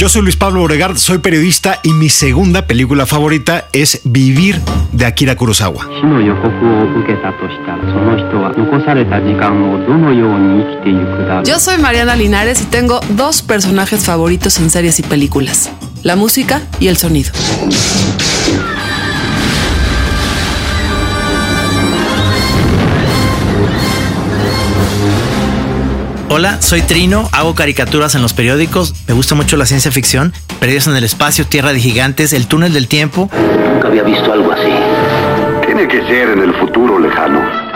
Yo soy Luis Pablo Oregard, soy periodista y mi segunda película favorita es Vivir de Akira Kurosawa. Yo soy Mariana Linares y tengo dos personajes favoritos en series y películas, la música y el sonido. Hola, soy Trino, hago caricaturas en los periódicos, me gusta mucho la ciencia ficción, Perdidos en el espacio, Tierra de Gigantes, El túnel del tiempo. Nunca había visto algo así. Tiene que ser en el futuro lejano.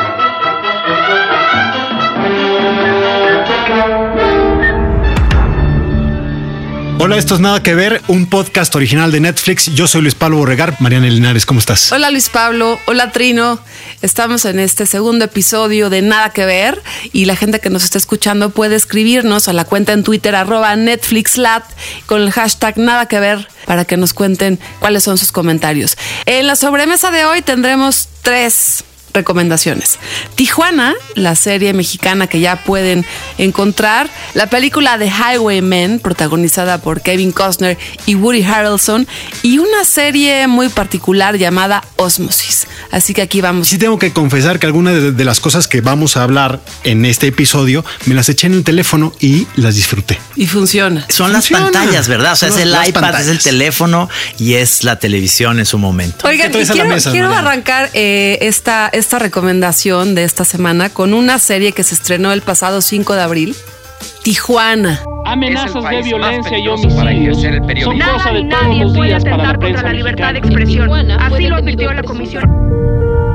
Hola, esto es Nada que ver, un podcast original de Netflix. Yo soy Luis Pablo Oregar. Mariana Linares, ¿cómo estás? Hola Luis Pablo, hola Trino. Estamos en este segundo episodio de Nada que ver y la gente que nos está escuchando puede escribirnos a la cuenta en Twitter arroba NetflixLat con el hashtag Nada que ver para que nos cuenten cuáles son sus comentarios. En la sobremesa de hoy tendremos tres recomendaciones. Tijuana, la serie mexicana que ya pueden encontrar, la película The Highwaymen, protagonizada por Kevin Costner y Woody Harrelson, y una serie muy particular llamada Osmosis. Así que aquí vamos. Sí tengo que confesar que algunas de, de las cosas que vamos a hablar en este episodio me las eché en el teléfono y las disfruté. Y funciona. Son las pantallas, ¿verdad? O sea, Son es el iPad, es el teléfono y es la televisión en su momento. Oigan, ¿Qué y traes a la quiero, mesa, quiero Mariana? arrancar eh, esta, esta recomendación de esta semana con una serie que se estrenó el pasado 5 de abril, Tijuana. Amenazas de violencia y homicidios son cosa Nada de ni todos nadie los puede días para la atentar prensa contra la libertad de expresión. Así lo advirtió la comisión.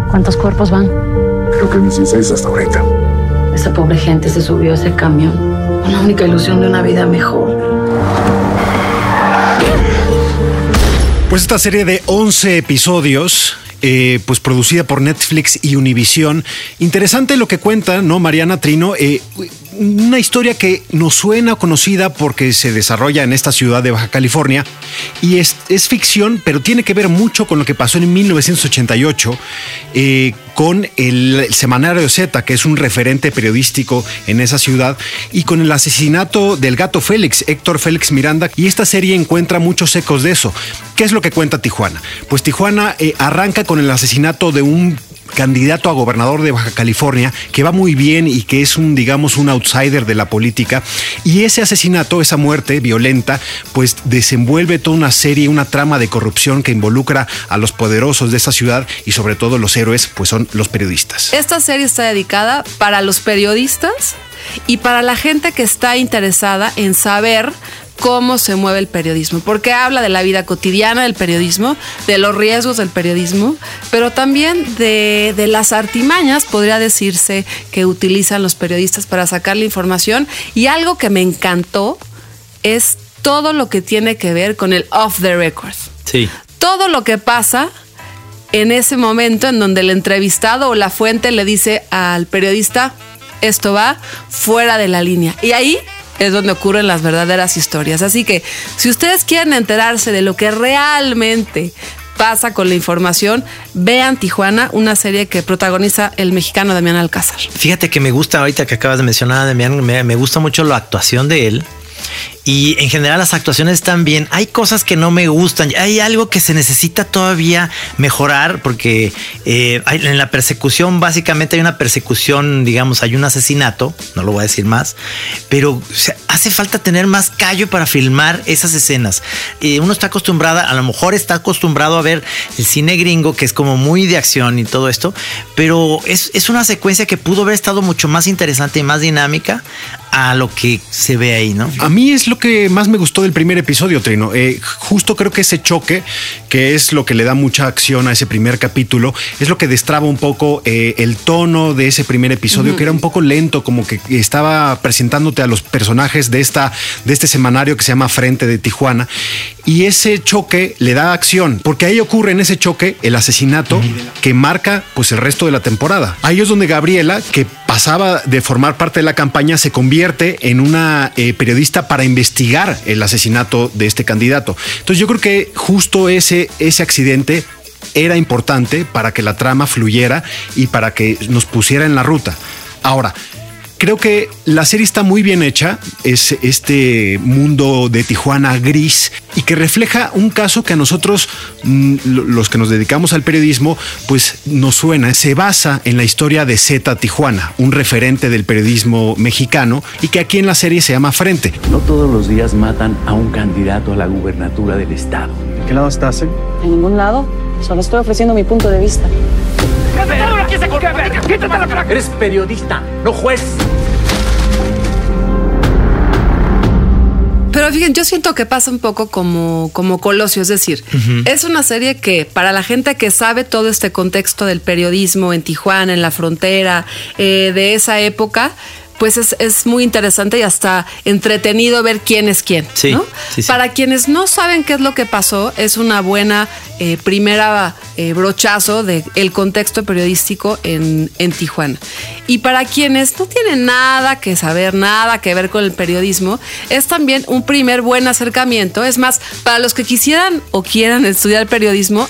¿Cuántos cuerpos van? Creo que 16 hasta ahorita. Esa pobre gente se subió a ese camión con la única ilusión de una vida mejor. Pues esta serie de 11 episodios, eh, pues producida por Netflix y Univision. Interesante lo que cuenta, ¿no, Mariana Trino? Eh, una historia que nos suena conocida porque se desarrolla en esta ciudad de Baja California y es, es ficción, pero tiene que ver mucho con lo que pasó en 1988 eh, con el, semanario Z, que es un referente periodístico en esa ciudad, y con el asesinato del gato Félix, Héctor Félix Miranda, y esta serie encuentra muchos ecos de eso. ¿Qué es lo que cuenta Tijuana? Pues Tijuana eh, arranca con el asesinato de un candidato a gobernador de Baja California que va muy bien y que es un digamos un outsider de la política. Y ese asesinato esa muerte violenta pues desenvuelve toda una serie una trama de corrupción que involucra a los poderosos de esa ciudad y sobre todo los héroes pues son los periodistas. Esta serie está dedicada para los periodistas y para la gente que está interesada en saber cómo se mueve el periodismo, porque habla de la vida cotidiana del periodismo, de los riesgos del periodismo, pero también de, de las artimañas, podría decirse, que utilizan los periodistas para sacar la información. Y algo que me encantó es todo lo que tiene que ver con el off the record Sí. todo lo que pasa en ese momento en donde el entrevistado o la fuente le dice al periodista, esto va fuera de la línea. Y ahí es donde ocurren las verdaderas historias. Así que si ustedes quieren enterarse de lo que realmente pasa con la información, vean Tijuana, una serie que protagoniza el mexicano Damián Alcázar. Fíjate que me gusta ahorita que acabas de mencionar, Damián, me, me gusta mucho la actuación de él. Y en general las actuaciones están bien. Hay cosas que no me gustan. Hay algo que se necesita todavía mejorar porque eh, en la persecución básicamente hay una persecución, digamos, hay un asesinato, no lo voy a decir más, pero hace falta tener más callo para filmar esas escenas. Eh, uno está acostumbrada, a lo mejor está acostumbrado a ver el cine gringo que es como muy de acción y todo esto, pero es, es una secuencia que pudo haber estado mucho más interesante y más dinámica a lo que se ve ahí, ¿no? A mí es lo que más me gustó del primer episodio, Trino. Eh, justo creo que ese choque, que es lo que le da mucha acción a ese primer capítulo, es lo que destraba un poco eh, el tono de ese primer episodio, que era un poco lento, como que estaba presentándote a los personajes de, esta, de este semanario que se llama Frente de Tijuana. y ese choque le da acción, porque ahí ocurre en ese choque el asesinato que marca pues el resto de la temporada. Ahí es donde Gabriela, que pasaba de formar parte de la campaña, se convierte en una eh, periodista para investigar el asesinato de este candidato. Entonces yo creo que justo ese, ese accidente era importante para que la trama fluyera y para que nos pusiera en la ruta. Ahora, creo que la serie está muy bien hecha, es este mundo de Tijuana gris y que refleja un caso que a nosotros, mm, lo- los que nos dedicamos al periodismo, pues nos suena, se basa en la historia de Z Tijuana, un referente del periodismo mexicano y que aquí en la serie se llama Frente. No todos los días matan a un candidato a la gubernatura del estado. ¿De qué lado estás? En ningún lado. Solo estoy ofreciendo mi punto de vista. Eres periodista, no juez. Pero fíjense, yo siento que pasa un poco como, como Colosio, es decir, es una serie que para la gente que sabe todo este contexto del periodismo en Tijuana, en la frontera, eh, de esa época, pues es, es muy interesante y hasta entretenido ver quién es quién. Sí, ¿no? sí, sí. Para quienes no saben qué es lo que pasó, es una buena eh, primera eh, brochazo del el contexto periodístico en, en Tijuana. Y para quienes no tienen nada que saber, nada que ver con el periodismo, es también un primer buen acercamiento. Es más, para los que quisieran o quieran estudiar periodismo,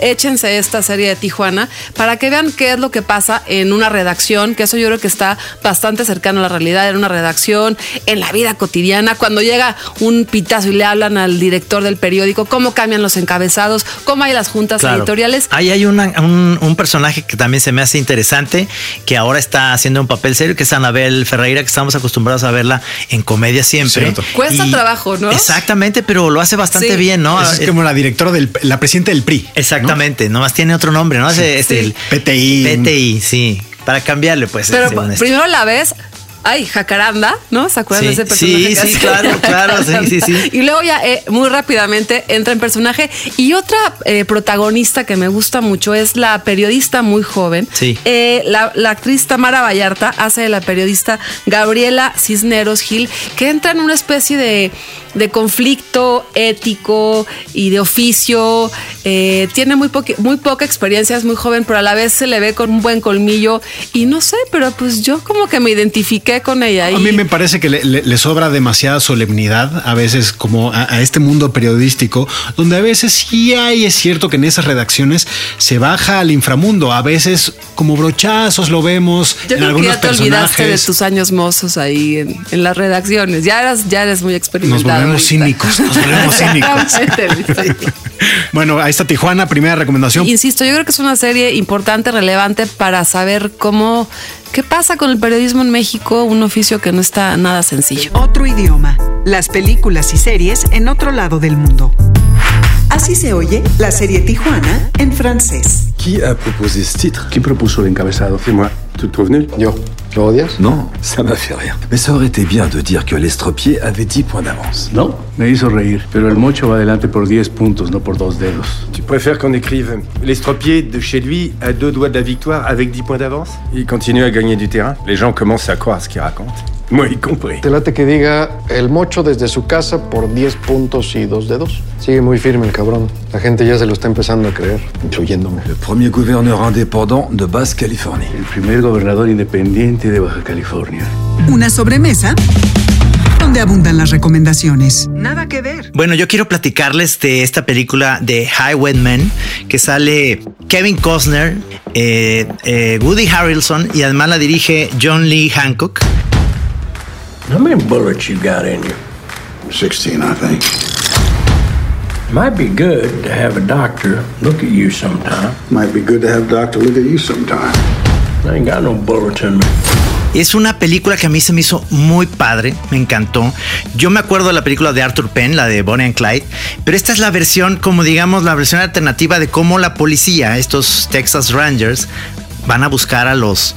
échense esta serie de Tijuana para que vean qué es lo que pasa en una redacción, que eso yo creo que está bastante cercano a la realidad, en una redacción, en la vida cotidiana, cuando llega un pitazo y le hablan al director del periódico, cómo cambian los encabezados, cómo hay las juntas Claro. editoriales. Ahí hay una- un, un personaje que también se me hace interesante, que ahora está haciendo un papel serio, que es Anabel Ferreira, que estamos acostumbrados a verla en comedia siempre. Cierto. Cuesta trabajo, ¿no? Exactamente, pero lo hace bastante Sí. bien, ¿no? Es como la directora del, la presidenta del PRI. Exactamente, nomás tiene otro nombre, ¿no? Ese- este, el PTI. PTI, sí. Para cambiarle, pues. Pero primero la ves. Ay, jacaranda, ¿no? ¿Se acuerdan Sí, de ese personaje? sí, sí, claro, claro, sí, sí, sí. Y luego ya eh, muy rápidamente entra en personaje. Y otra eh, protagonista que me gusta mucho es la periodista muy joven. Sí. Eh, la, la actriz Tamara Vallarta hace de la periodista Gabriela Cisneros Gil, que entra en una especie de, de conflicto ético y de oficio. Tiene muy, poqui- muy poca experiencia, es muy joven, pero a la vez se le ve con un buen colmillo. Y no sé, pero pues yo como que me identifiqué con ella. A mí me parece que le, le- le sobra demasiada solemnidad a veces como a, a este mundo periodístico, donde a veces sí hay, es cierto que en esas redacciones se baja al inframundo, a veces como brochazos lo vemos Yo en creo que algunos ya te olvidaste de personajes. tus años mozos ahí en, en las redacciones. Ya eres, ya eres muy Nos experimentado. volvemos ahorita. cínicos, nos volvemos cínicos. Bueno, ahí está Tijuana, primera recomendación. Insisto, yo creo que es una serie importante, relevante para saber cómo, qué pasa con el periodismo en México, un oficio que no está nada sencillo. Otro idioma. Las películas y series en otro lado del mundo. Así se oye la serie Tijuana en francés. Qui a proposé ce titre ¿Quién propuso el encabezado? Moi. Trouves nul Yo, Non, ça m'a fait rire. Mais ça aurait été bien de dire que l'estropié avait 10 points d'avance. No, me hizo reír. Pero el mocho va adelante por 10 puntos, no por dos dedos. Tu préfères qu'on écrive L'estropié de chez lui à deux doigts de la victoire avec 10 points d'avance? Il continue à gagner du terrain. Les gens commencent à croire ce qu'il raconte. Moi y compris. Te late que diga el mocho desde su casa por 10 puntos y dos dedos. Sigue muy firme el cabrón. La gente ya se lo está empezando a creer, incluyéndome. Le premier gouverneur indépendant de Basse-Californie. El primer gobernador independiente de Baja California. Una sobremesa donde abundan las recomendaciones. Nada que ver. Bueno, yo quiero platicarles de esta película de Highwaymen que sale Kevin Costner, eh, eh, Woody Harrelson y además la dirige John Lee Hancock. How many bullets you got in you? 16, I think. Might be good to have a doctor look at you sometime. Might be good to have doctor look at you sometime. I ain't got no bullets in me. Es una película que a mí se me hizo muy padre, me encantó. Yo me acuerdo de la película de Arthur Penn, la de Bonnie and Clyde, pero esta es la versión, como digamos, la versión alternativa de cómo la policía, estos Texas Rangers, van a buscar a los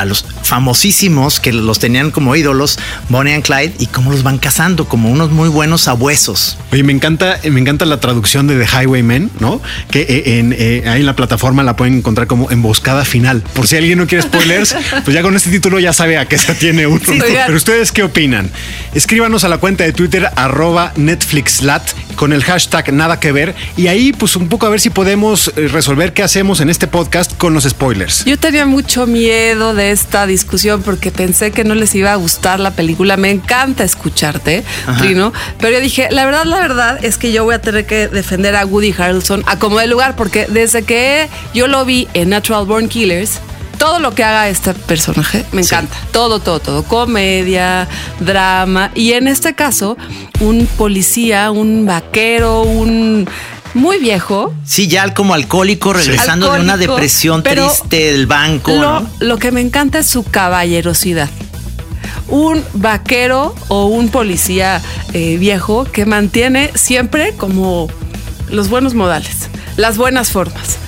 a los famosísimos que los tenían como ídolos, Bonnie and Clyde, y cómo los van cazando como unos muy buenos sabuesos. Oye, me encanta, me encanta la traducción de The Highwaymen, ¿no? Que eh, en, eh, ahí en la plataforma la pueden encontrar como emboscada final. Por si alguien no quiere spoilers, pues ya con este título ya sabe a qué se tiene uno. Sí. Pero ustedes qué opinan? Escríbanos a la cuenta de Twitter arroba NetflixLat con el hashtag nada que ver y ahí pues un poco a ver si podemos eh, resolver qué hacemos en este podcast con los spoilers. Yo tenía mucho miedo de esta discusión porque pensé que no les iba a gustar la película. Me encanta escucharte, Trino. Pero yo dije, la verdad, la verdad es que yo voy a tener que defender a Woody Harrelson a como de lugar porque desde que yo lo vi en Natural Born Killers, todo lo que haga este personaje me encanta. Todo, todo, todo. Comedia, drama. Y en este caso, un policía, un vaquero, un muy viejo. Sí, ya como alcohólico, regresando de una depresión triste del banco. Lo, ¿no? lo que me encanta es su caballerosidad. Un vaquero o un policía eh, viejo que mantiene siempre como los buenos modales, las buenas formas.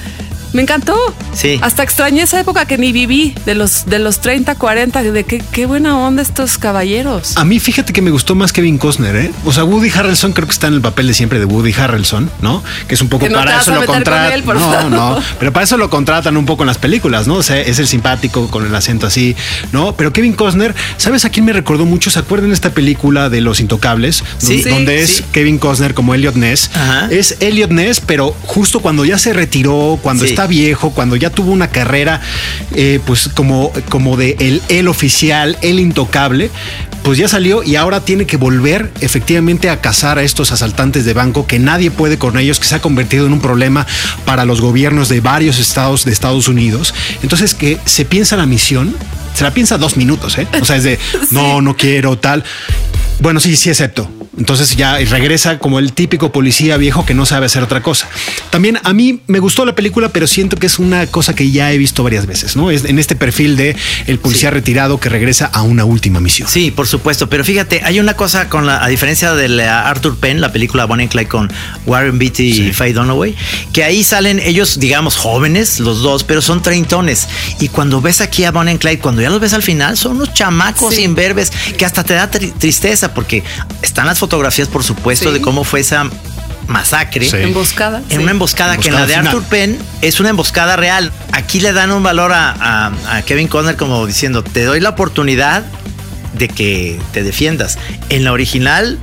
Me encantó. Sí. Hasta extrañé esa época que ni viví, de los, de los 30, 40, de qué, qué buena onda estos caballeros. A mí fíjate que me gustó más Kevin Costner, ¿eh? O sea, Woody Harrelson creo que está en el papel de siempre de Woody Harrelson, ¿no? Que es un poco Que no te para vas eso a lo con contratan. No, favor. no, pero para eso lo contratan un poco en las películas, ¿no? O sea, es el simpático con el acento así, ¿no? Pero Kevin Costner, ¿sabes a quién me recordó mucho? ¿Se acuerdan de esta película de Los Intocables? Sí. Donde- Sí, es sí. Kevin Costner como Elliot Ness. Ajá. Es Elliot Ness, pero justo cuando ya se retiró, cuando Sí. Viejo, cuando ya tuvo una carrera, eh, pues como, como de el, el oficial, el intocable, pues ya salió y ahora tiene que volver efectivamente a cazar a estos asaltantes de banco que nadie puede con ellos, que se ha convertido en un problema para los gobiernos de varios estados de Estados Unidos. Entonces que se piensa la misión, se la piensa dos minutos, ¿eh? O sea, es de, no, no quiero, tal. Bueno, sí, sí acepto. Entonces ya regresa como el típico policía viejo que no sabe hacer otra cosa. También a mí me gustó la película, pero siento que es una cosa que ya he visto varias veces, ¿no? Es en este perfil de el policía retirado que regresa a una última misión. Sí, por supuesto. Pero fíjate, hay una cosa con la, a diferencia de la Arthur Penn, la película Bonnie and Clyde con Warren Beatty y Faye Dunaway, que ahí salen ellos, digamos, jóvenes, los dos, pero son treintones. Y cuando ves aquí a Bonnie and Clyde, cuando ya los ves al final, son unos chamacos Sí. imberbes que hasta te da tri- tristeza porque están las fotografías, por supuesto, Sí. de cómo fue esa masacre. Sí. Emboscada. En sí. una emboscada, que en la de Arthur Penn es una emboscada real. Aquí le dan un valor a, a- a Kevin Conner como diciendo, te doy la oportunidad de que te defiendas. En la original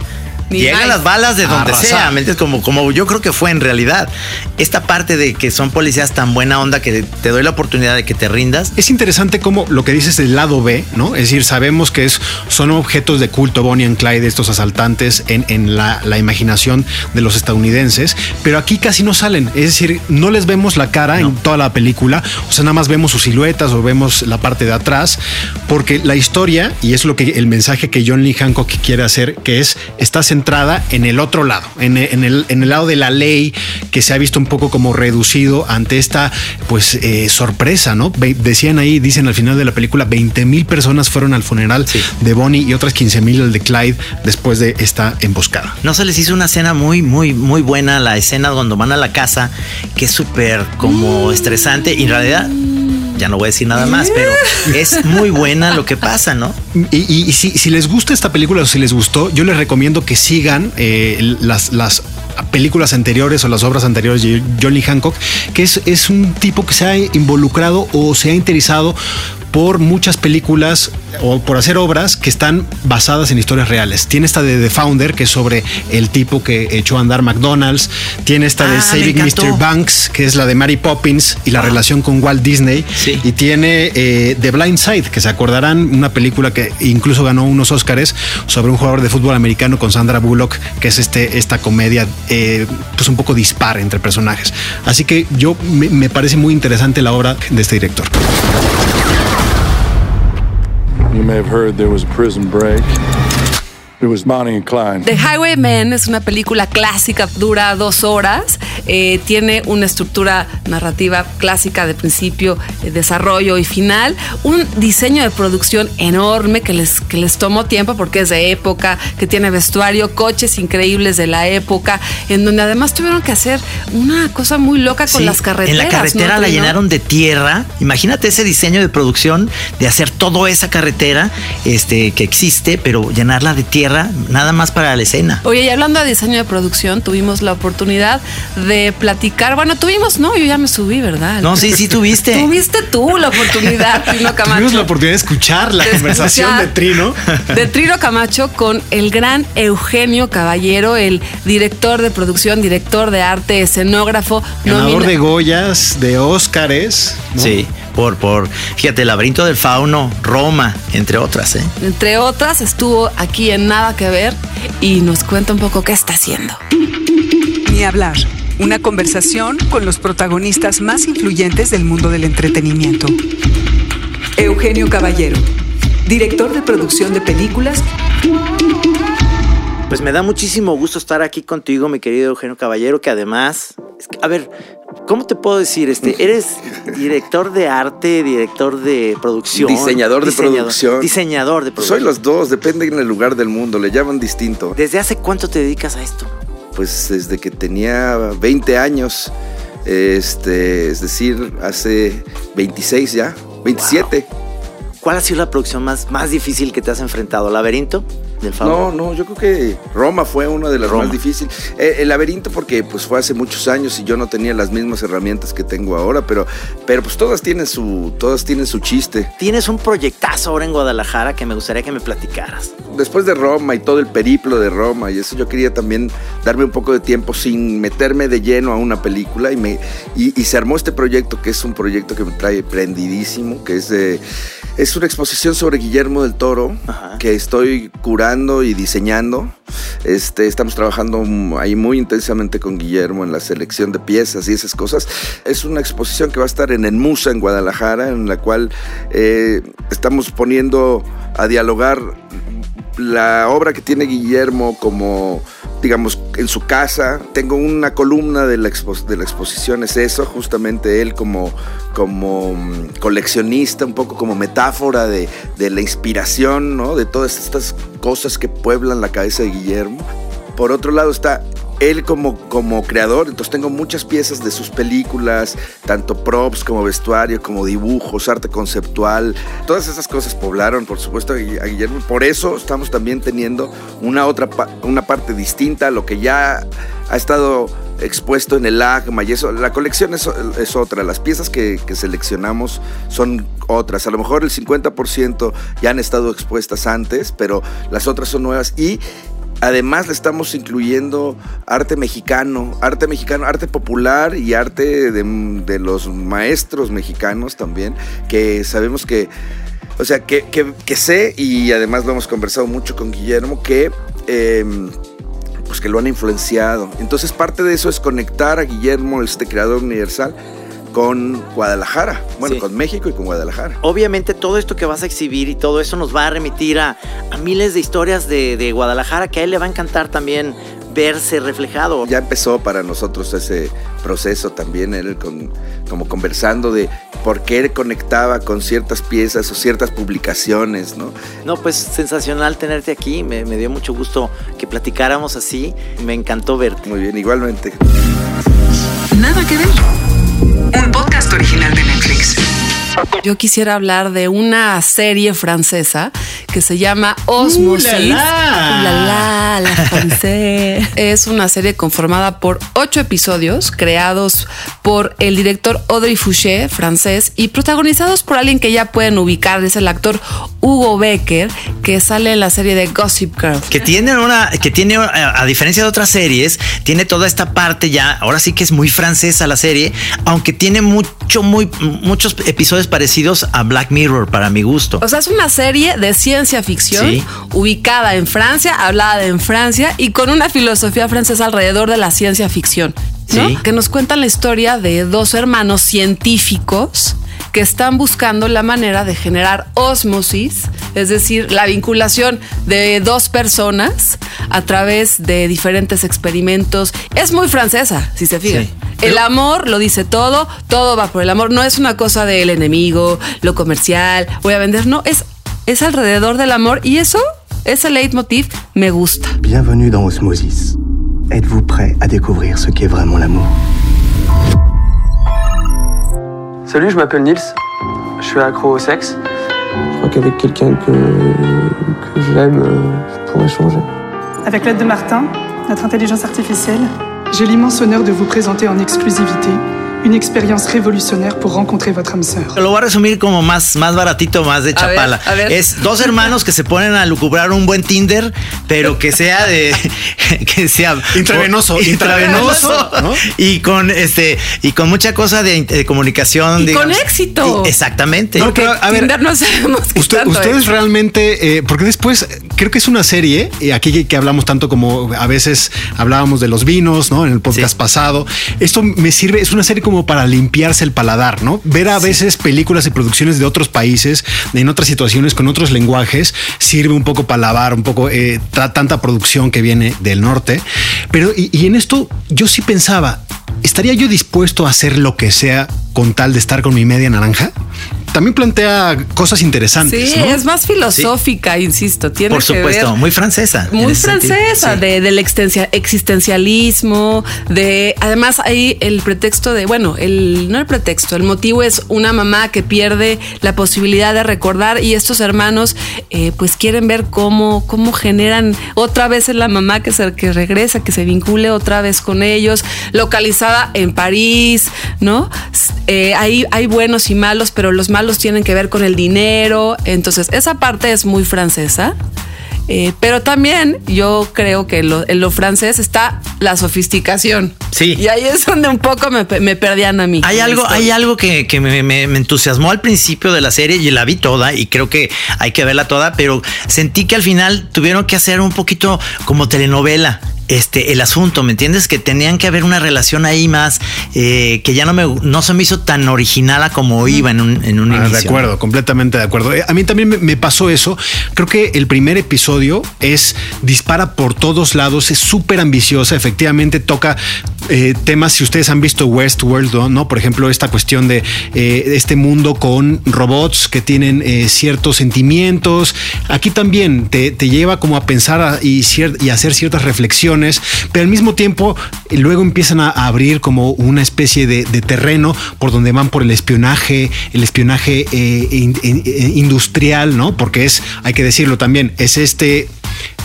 Ni llegan las balas de donde Arrasar. sea, ¿me entiendes? Como, como yo creo que fue en realidad. Esta parte de que son policías tan buena onda que te doy la oportunidad de que te rindas. Es interesante como lo que dices del lado B, ¿no? Es decir, sabemos que es, son objetos de culto Bonnie and Clyde, estos asaltantes, en, en la, la imaginación de los estadounidenses, pero aquí casi no salen. Es decir, no les vemos la cara en toda la película, o sea, nada más vemos sus siluetas o vemos la parte de atrás, porque la historia, y es lo que el mensaje que John Lee Hancock quiere hacer, que es, está centrada en el otro lado, en, en el, en el lado de la ley que se ha visto un poco como reducido ante esta pues eh, sorpresa, ¿no? Decían ahí, dicen al final de la película, 20 mil personas fueron al funeral Sí. de Bonnie y otras 15 mil al de Clyde después de esta emboscada. No se les hizo una escena muy, muy, muy buena, la escena cuando van a la casa, que es súper como estresante y en realidad... Ya no voy a decir nada más, pero es muy buena lo que pasa, ¿no? Y, y- si, les gusta esta película o si les gustó, yo les recomiendo que sigan eh, las, las películas anteriores o las obras anteriores de John Lee Hancock, que es, es un tipo que se ha involucrado o se ha interesado por muchas películas o por hacer obras que están basadas en historias reales. Tiene esta de The Founder, que es sobre el tipo que echó a andar McDonald's. Tiene esta de Ah, Saving. Mr. Banks, que es la de Mary Poppins y la relación con Walt Disney. Sí. Y tiene eh, The Blind Side, que se acordarán, una película que incluso ganó unos Óscares sobre un jugador de fútbol americano con Sandra Bullock, que es este, esta comedia eh, pues un poco dispar entre personajes. Así que yo me, me parece muy interesante la obra de este director. You may have heard there was a prison break. It was Bonnie and Clyde. The Highwaymen es una película clásica, dura dos horas. eh, tiene una estructura narrativa clásica de principio, eh, desarrollo y final, un diseño de producción enorme que les, que les tomó tiempo porque es de época, que tiene vestuario, coches increíbles de la época, en donde además tuvieron que hacer una cosa muy loca con Sí, las carreteras. En la carretera ¿no, la llenaron de tierra. Imagínate ese diseño de producción de hacer toda esa carretera este, que existe, pero llenarla de tierra nada más para la escena. Oye, y hablando de diseño de producción, tuvimos la oportunidad de platicar. Bueno, tuvimos, no, yo ya me subí, ¿verdad? No, sí, sí tuviste. Tuviste tú la oportunidad, Trino Camacho. Tuvimos la oportunidad de escuchar la De conversación escuchar. de Trino. De Trino Camacho con el gran Eugenio Caballero, el director de producción, director de arte, escenógrafo. Ganador nomina- de Goyas, de Óscares. ¿no? Sí, por, por, fíjate, el laberinto del fauno, Roma, entre otras, ¿eh? Entre otras, estuvo aquí en Nada que Ver y nos cuenta un poco qué está haciendo. Ni hablar. Una conversación con los protagonistas más influyentes del mundo del entretenimiento. Eugenio Caballero, director de producción de películas Pues me da muchísimo gusto estar aquí contigo, mi querido Eugenio Caballero, que además, es que, a ver, ¿cómo te puedo decir? Este, eres director de arte, director de producción, Diseñador de producción. diseñador de producción. soy los dos, depende en el lugar del mundo, le llaman distinto. ¿Desde hace cuánto te dedicas a esto? Pues desde que tenía 20 años, este, es decir, hace 26 ya, 27. ¿Cuál ha sido la producción más, más difícil que te has enfrentado? ¿Laberinto? Del No, Fauno? no, yo creo que Roma fue una de las Roma. más difíciles. Eh, el laberinto porque pues fue hace muchos años y yo no tenía las mismas herramientas que tengo ahora, pero, pero pues todas tienen su, todas tienen su chiste. Tienes un proyectazo ahora en Guadalajara que me gustaría que me platicaras. Después de Roma y todo el periplo de Roma y eso yo quería también darme un poco de tiempo sin meterme de lleno a una película y me y, y se armó este proyecto que es un proyecto que me trae prendidísimo, que es de es una exposición sobre Guillermo del Toro que estoy curando y diseñando. Este, estamos trabajando ahí muy intensamente con Guillermo en la selección de piezas y esas cosas. Es una exposición que va a estar en el Musa en Guadalajara, en la cual eh, estamos poniendo a dialogar la obra que tiene Guillermo como, digamos, en su casa. Tengo una columna de la, de la exposición, es eso, justamente él como, como mm, coleccionista, un poco como metáfora de, de la inspiración, ¿no? De todas estas cosas que pueblan la cabeza de Guillermo. Por otro lado está él como, como creador, entonces tengo muchas piezas de sus películas, tanto props como vestuario, como dibujos, arte conceptual, todas esas cosas poblaron, por supuesto, a Gui- a Guillermo. Por eso estamos también teniendo una otra una parte distinta a lo que ya ha estado expuesto en el AGMA y eso. La colección es, es otra, las piezas que seleccionamos son otras. A lo mejor el 50% ya han estado expuestas antes, pero las otras son nuevas y Además le estamos incluyendo arte mexicano, arte mexicano, arte popular y arte de, de los maestros mexicanos también, que sabemos que, o sea, que, que- que sé y además lo hemos conversado mucho con Guillermo, que... em, pues que lo han influenciado. Entonces parte de eso es conectar a Guillermo, este creador universal, con Guadalajara, bueno, Sí. con México y con Guadalajara. Obviamente todo esto que vas a exhibir y todo eso nos va a remitir a, a miles de historias de, de Guadalajara que a él le va a encantar también verse reflejado. Ya empezó para nosotros ese proceso también, él con, como conversando de por qué él conectaba con ciertas piezas o ciertas publicaciones, ¿no? No, pues sensacional tenerte aquí, me, me dio mucho gusto que platicáramos así, me encantó verte. Muy bien, igualmente. Nada que ver. Yo quisiera hablar de una serie francesa que se llama Osmosis. ¡Uh, la, la! ¡Uh, la, la, francés. Es una serie conformada por ocho episodios creados por el director Audrey Fouché, francés, y protagonizados por alguien que ya pueden ubicar, es el actor Hugo Becker, que sale en la serie de Gossip Girl. Que tiene una, que tiene, a a diferencia de otras series, tiene toda esta parte ya, ahora sí que es muy francesa la serie, aunque tiene mucho, muy, muchos episodios parecidos a Black Mirror para mi gusto. O sea, es una serie de ciencia ficción Sí. ubicada en Francia, hablada en Francia y con una filosofía francesa alrededor de la ciencia ficción. ¿No? Sí. Que nos cuentan la historia de dos hermanos científicos que están buscando la manera de generar osmosis, es decir, la vinculación de dos personas a través de diferentes experimentos. Es muy francesa, si se fijan. Sí. El amor lo dice todo, todo va por el amor. No es una cosa del enemigo, lo comercial, voy a vender. No, es, es alrededor del amor y eso, ese leitmotiv, me gusta. Bienvenue dans Osmosis. Êtes-vous prêt à découvrir ce qu'est vraiment l'amour Salut, je m'appelle Nils. Je suis accro au sexe. Je crois qu'avec quelqu'un que, que j'aime, euh, je pourrais changer. Avec l'aide de Martin, notre intelligence artificielle, j'ai l'immense honneur de vous présenter en exclusivité une expérience révolutionnaire pour rencontrer votre âme sœur. Lo voy a resumir como más, más baratito, más de A ver, chapala. a ver. Es dos hermanos que se ponen a lucubrar un buen Tinder, pero que sea de. que sea. Intravenoso, intravenoso, ¿no? Y con este. Y con mucha cosa de, de comunicación. Y con éxito. Y- exactamente. No, pero, a ver, Tinder no sabemos qué Usted- tanto ustedes es. realmente, eh, porque después creo que es una serie, eh, aquí que, que hablamos tanto como a veces hablábamos de los vinos, ¿no? En el podcast pasado. Esto me sirve, es una serie como para limpiarse el paladar, ¿no? Ver a veces películas y producciones de otros países, en otras situaciones, con otros lenguajes, sirve un poco para lavar, un poco eh, ta- tanta producción que viene del norte. Pero, y, y en esto yo sí pensaba, ¿estaría yo dispuesto a hacer lo que sea con tal de estar con mi media naranja? También plantea cosas interesantes. Sí, ¿no? es más filosófica, insisto. Tiene Por que supuesto, ver- muy francesa. Muy francesa, Sí. de, del existencia- existencialismo, de además hay el pretexto de, bueno, el no el pretexto, el motivo es una mamá que pierde la posibilidad de recordar y estos hermanos eh, pues quieren ver cómo, cómo generan otra vez en la mamá que se que regresa, que se vincule otra vez con ellos, localizada en París, ¿no? Eh, hay, hay buenos y malos, pero los malos tienen que ver con el dinero, entonces esa parte es muy francesa. Eh, pero también yo creo que lo- en lo francés está la sofisticación. Sí. Y ahí es donde un poco me, me perdían a mí. Hay algo, historia. hay algo que, que me, me- me entusiasmó al principio de la serie y la vi toda y creo que hay que verla toda, pero sentí que al final tuvieron que hacer un poquito como telenovela. Este, el asunto, ¿me entiendes? Que tenían que haber una relación ahí más eh, que ya no me no se me hizo tan original a como iba en un, en un Ah, inicio. de acuerdo, completamente de acuerdo. Eh, A mí también me, me pasó eso. Creo que el primer episodio es dispara por todos lados, es súper ambiciosa. Efectivamente toca eh, temas. Si ustedes han visto Westworld, ¿no? ¿no? Por ejemplo, esta cuestión de eh, este mundo con robots que tienen eh, ciertos sentimientos. Aquí también te, te lleva como a pensar a- y, cier- y hacer ciertas reflexiones, pero al mismo tiempo luego empiezan a, abrir como una especie de, de terreno por donde van por el espionaje, el espionaje eh, in- in- eh, industrial, ¿no? Porque es, hay que decirlo también, es este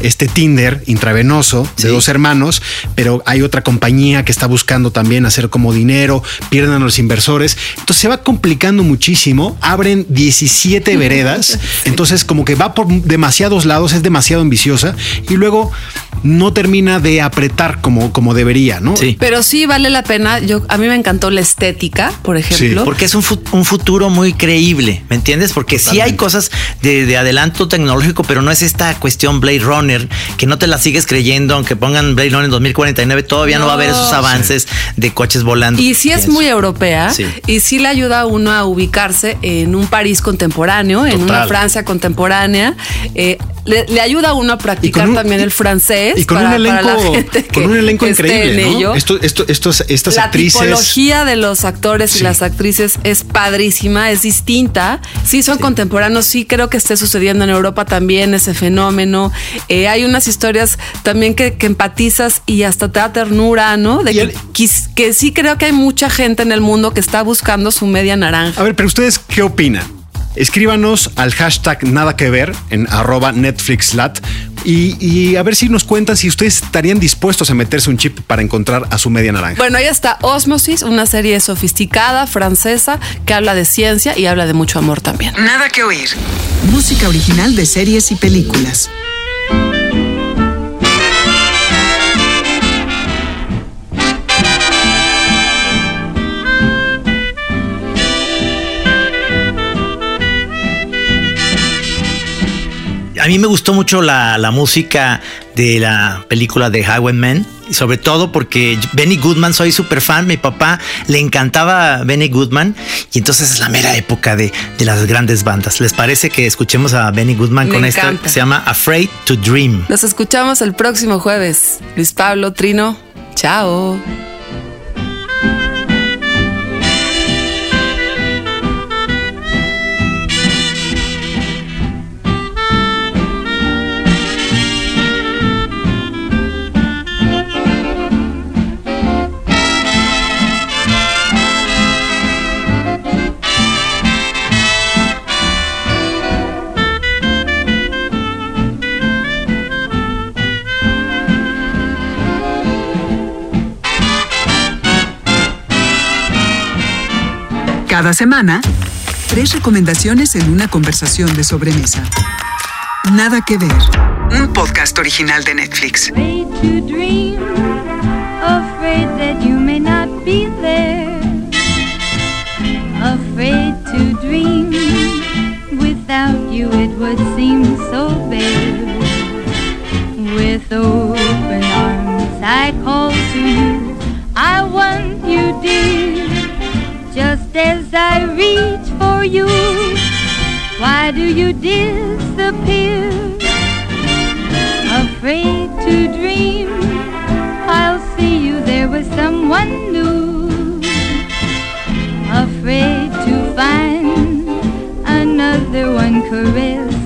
este Tinder intravenoso de dos hermanos, pero hay otra compañía que está buscando también hacer como dinero, pierden a los inversores. Entonces se va complicando muchísimo, abren 17 veredas, entonces como que va por demasiados lados, es demasiado ambiciosa y luego no termina de apretar como, como debería, ¿no? Sí. Pero sí vale la pena. Yo a mí me encantó la estética, por ejemplo. Porque es un, fu- un futuro muy creíble, ¿me entiendes? Porque sí hay cosas de, de adelanto tecnológico, pero no es esta cuestión Blade Runner, que no te la sigues creyendo, aunque pongan Blade Runner en 2049, todavía no, va a haber esos avances de coches volando. Y sí es muy europea Sí. y sí le ayuda a uno a ubicarse en un París contemporáneo, en una. Francia contemporánea. Eh, le, le ayuda a uno a practicar un- también el francés. Y con para- un la elenco, con que- un elenco que increíble, ¿no? ello. Esto, esto, estos, estas la actrices. tipología de los actores y las actrices es padrísima, es distinta. Sí, son contemporáneos, sí creo que esté sucediendo en Europa también ese fenómeno. Eh, hay unas historias también que, que empatizas y hasta te da ternura, ¿no? De que, quis- que sí creo que hay mucha gente en el mundo que está buscando su media naranja. A ver, pero ustedes, ¿qué opinan? Escríbanos al hashtag nada que ver en arroba NetflixLat y, y a ver si nos cuentan si ustedes estarían dispuestos a meterse un chip para encontrar a su media naranja. Bueno, ahí está Osmosis, una serie sofisticada, francesa, que habla de ciencia y habla de mucho amor también. Nada que oír. Música original de series y películas. A mí me gustó mucho la, la música de la película de Highwaymen, sobre todo porque Benny Goodman, soy súper fan, mi papá le encantaba Benny Goodman y entonces es la mera época de, de las grandes bandas. ¿Les parece que escuchemos a Benny Goodman Me con esto encanta. que se llama Afraid to Dream? Nos escuchamos el próximo jueves. Luis Pablo, Trino, chao. Cada semana, tres recomendaciones en una conversación de sobremesa. Nada que ver. Un podcast original de Netflix. With open arms I call to you, I want you dear. As I reach for you, why do you disappear? afraid to dream I'll see you there with someone new Afraid to find another one caressing